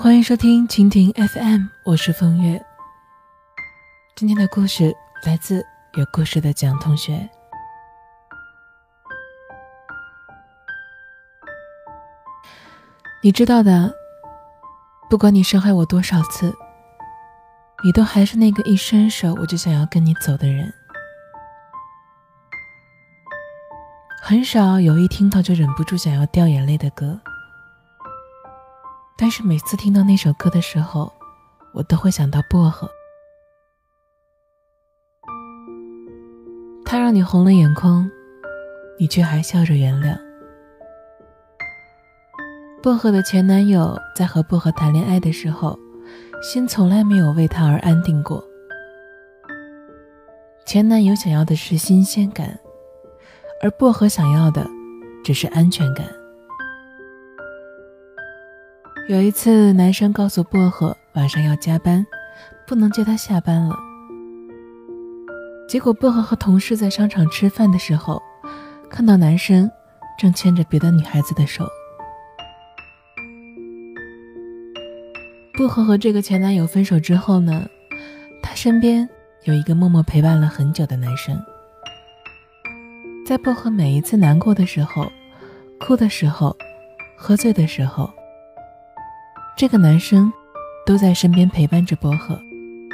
欢迎收听蜻蜓 FM，我是风月。今天的故事来自有故事的蒋同学。你知道的，不管你伤害我多少次，你都还是那个一伸手我就想要跟你走的人。很少有一听到就忍不住想要掉眼泪的歌。但是每次听到那首歌的时候，我都会想到薄荷。他让你红了眼眶，你却还笑着原谅。薄荷的前男友在和薄荷谈恋爱的时候，心从来没有为他而安定过。前男友想要的是新鲜感，而薄荷想要的只是安全感。有一次，男生告诉薄荷晚上要加班，不能接他下班了。结果，薄荷和同事在商场吃饭的时候，看到男生正牵着别的女孩子的手。薄荷和这个前男友分手之后呢，他身边有一个默默陪伴了很久的男生。在薄荷每一次难过的时候、哭的时候、喝醉的时候。这个男生都在身边陪伴着薄荷，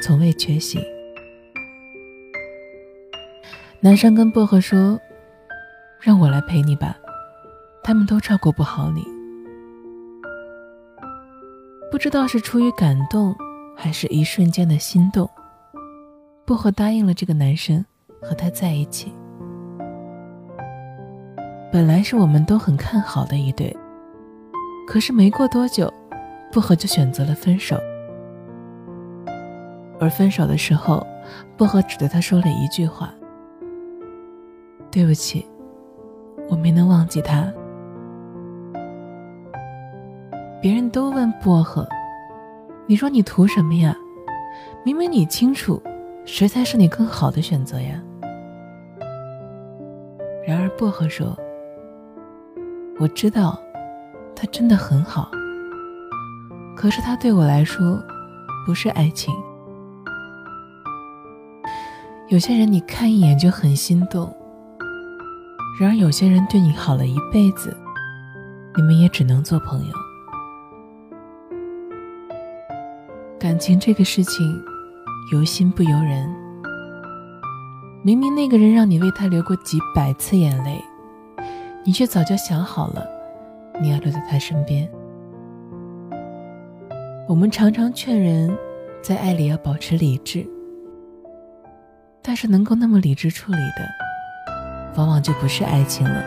从未缺席。男生跟薄荷说：“让我来陪你吧，他们都照顾不好你。”不知道是出于感动，还是一瞬间的心动，薄荷答应了这个男生和他在一起。本来是我们都很看好的一对，可是没过多久。薄荷就选择了分手，而分手的时候，薄荷只对他说了一句话：“对不起，我没能忘记他。”别人都问薄荷：“你说你图什么呀？明明你清楚，谁才是你更好的选择呀？”然而薄荷说：“我知道，他真的很好。”可是他对我来说，不是爱情。有些人你看一眼就很心动，然而有些人对你好了一辈子，你们也只能做朋友。感情这个事情，由心不由人。明明那个人让你为他流过几百次眼泪，你却早就想好了，你要留在他身边。我们常常劝人，在爱里要保持理智，但是能够那么理智处理的，往往就不是爱情了。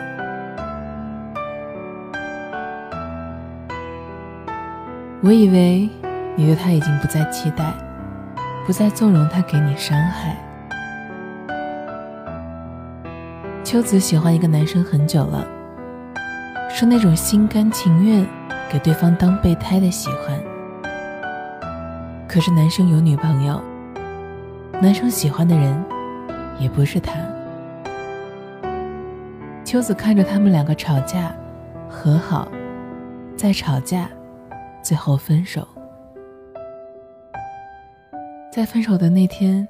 我以为你对他已经不再期待，不再纵容他给你伤害。秋子喜欢一个男生很久了，是那种心甘情愿给对方当备胎的喜欢。可是男生有女朋友，男生喜欢的人也不是他。秋子看着他们两个吵架、和好，再吵架，最后分手。在分手的那天，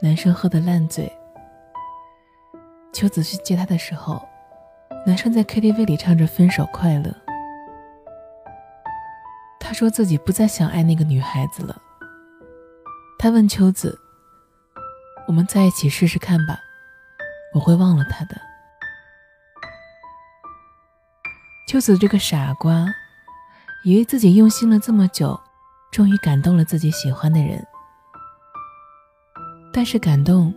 男生喝得烂醉。秋子去接他的时候，男生在 KTV 里唱着《分手快乐》。他说自己不再想爱那个女孩子了。他问秋子：“我们在一起试试看吧，我会忘了他的。”秋子这个傻瓜，以为自己用心了这么久，终于感动了自己喜欢的人。但是感动，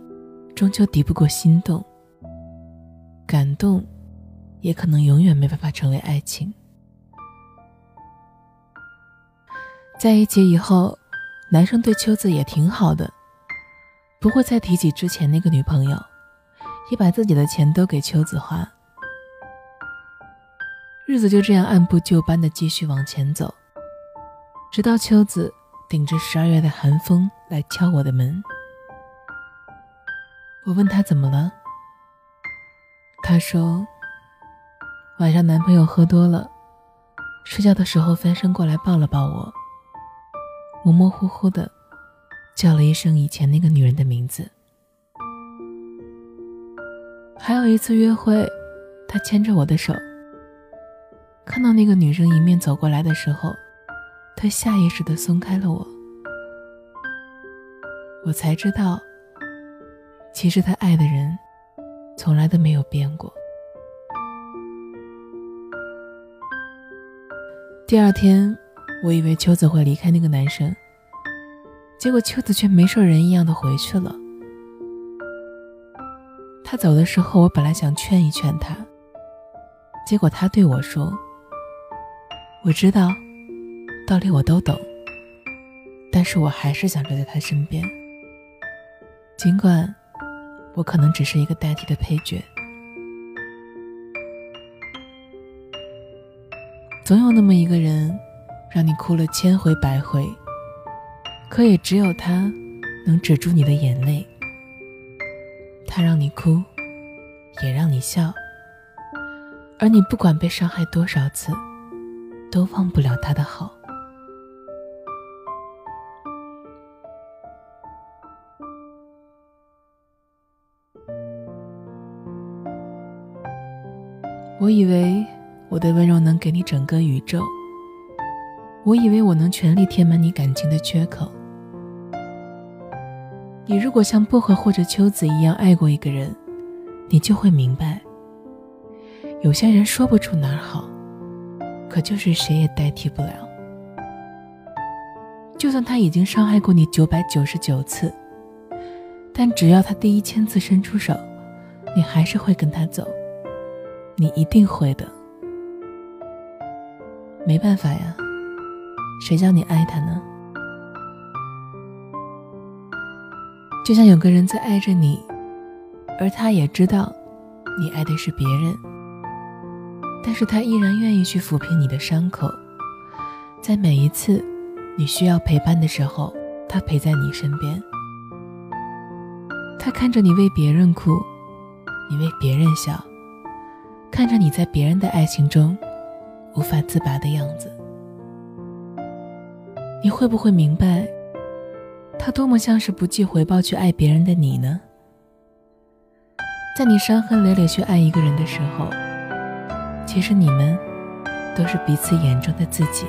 终究敌不过心动。感动，也可能永远没办法成为爱情。在一起以后。男生对秋子也挺好的，不会再提起之前那个女朋友，也把自己的钱都给秋子花。日子就这样按部就班的继续往前走，直到秋子顶着十二月的寒风来敲我的门。我问他怎么了，他说晚上男朋友喝多了，睡觉的时候翻身过来抱了抱我，模模糊糊的叫了一声以前那个女人的名字。还有一次约会，他牵着我的手，看到那个女生迎面走过来的时候，他下意识的松开了我。我才知道，其实他爱的人从来都没有变过。第二天，我以为秋子会离开那个男生，结果秋子却没事人一样的回去了。他走的时候，我本来想劝一劝他，结果他对我说：“我知道，道理我都懂，但是我还是想留在他身边。尽管我可能只是一个代替的配角。总有那么一个人，让你哭了千回百回，可也只有他能止住你的眼泪。”他让你哭，也让你笑，而你不管被伤害多少次，都忘不了他的好。我以为我的温柔能给你整个宇宙，我以为我能全力填满你感情的缺口。你如果像薄荷或者秋子一样爱过一个人，你就会明白，有些人说不出哪儿好，可就是谁也代替不了。就算他已经伤害过你九百九十九次，但只要他第一千次伸出手，你还是会跟他走，你一定会的。没办法呀，谁叫你爱他呢？就像有个人在爱着你，而他也知道你爱的是别人，但是他依然愿意去抚平你的伤口，在每一次你需要陪伴的时候，他陪在你身边。他看着你为别人哭，你为别人笑，看着你在别人的爱情中无法自拔的样子，你会不会明白？他多么像是不计回报去爱别人的你呢？在你伤痕累累去爱一个人的时候，其实你们都是彼此眼中的自己。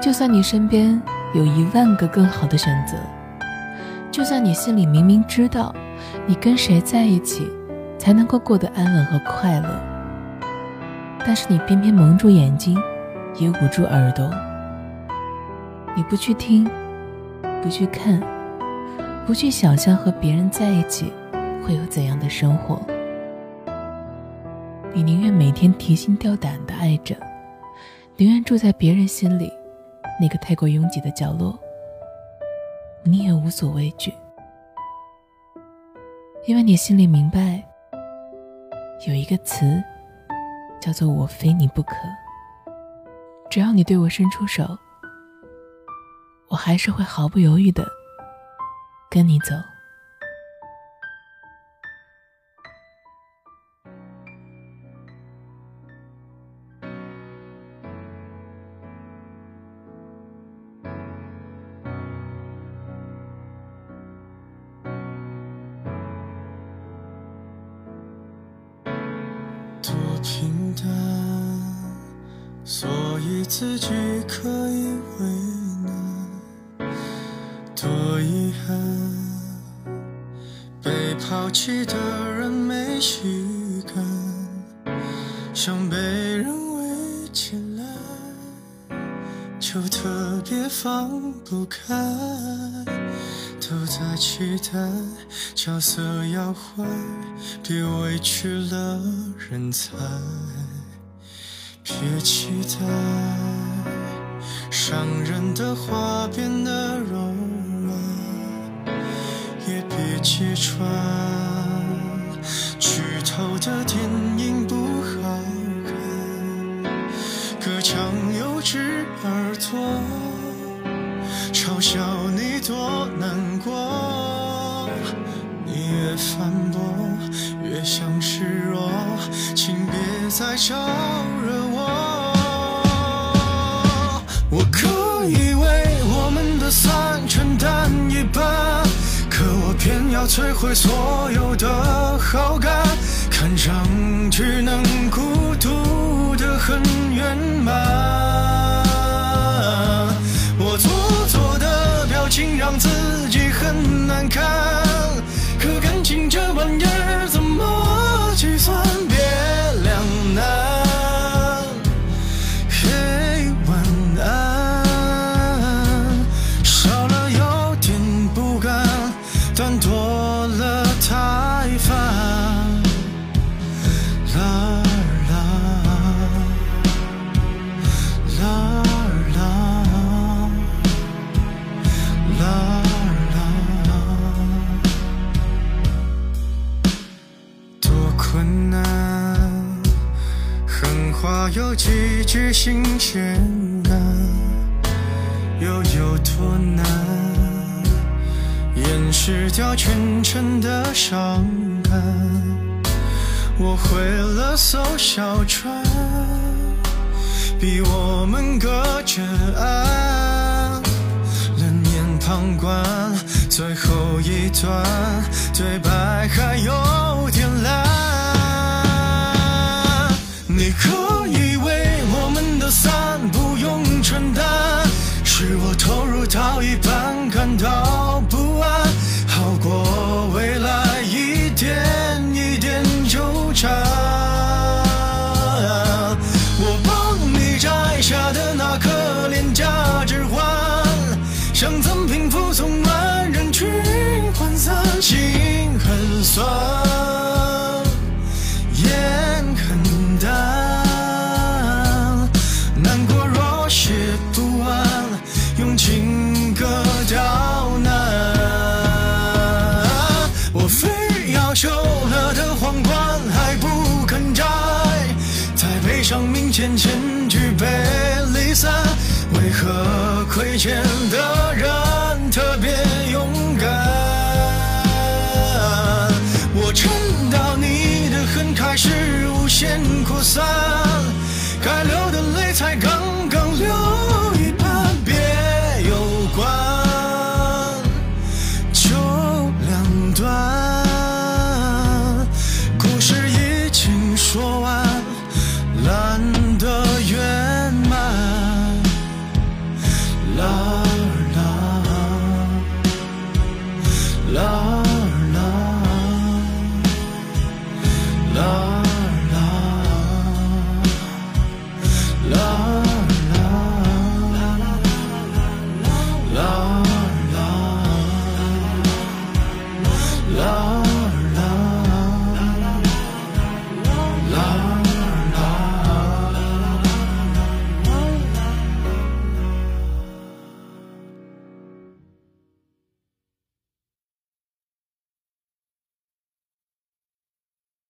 就算你身边有一万个更好的选择，就算你心里明明知道你跟谁在一起才能够过得安稳和快乐，但是你偏偏蒙住眼睛，也捂住耳朵。你不去听，不去看，不去想象和别人在一起会有怎样的生活。你宁愿每天提心吊胆的爱着，宁愿住在别人心里那个太过拥挤的角落，你也无所畏惧，因为你心里明白，有一个词叫做“我非你不可”。只要你对我伸出手。我还是会毫不犹豫的跟你走。自己可以为难。多遗憾，被抛弃的人没习惯，想被人围起来，就特别放不开。都在期待角色要坏，别委屈了人才，别期待伤人的话变得柔软。也别揭穿，摧毁所有的好感，看上去能孤独的很圆满。我做作的表情让自己很难看，可感情这玩意儿怎么计算？有几句新鲜感，又有多难？掩饰掉全城的伤感。我会了艘小船，比我们隔着岸。冷眼旁观，最后一段对白还有点烂。你可投入到一半感到不安，好过未来一点一点纠缠。我帮你摘下的那颗廉价指环，像赠品附送满人群涣散，心很酸。面前举杯离散，为何亏欠的人特别勇敢？我撑到你的恨开始无限扩散，该流的泪才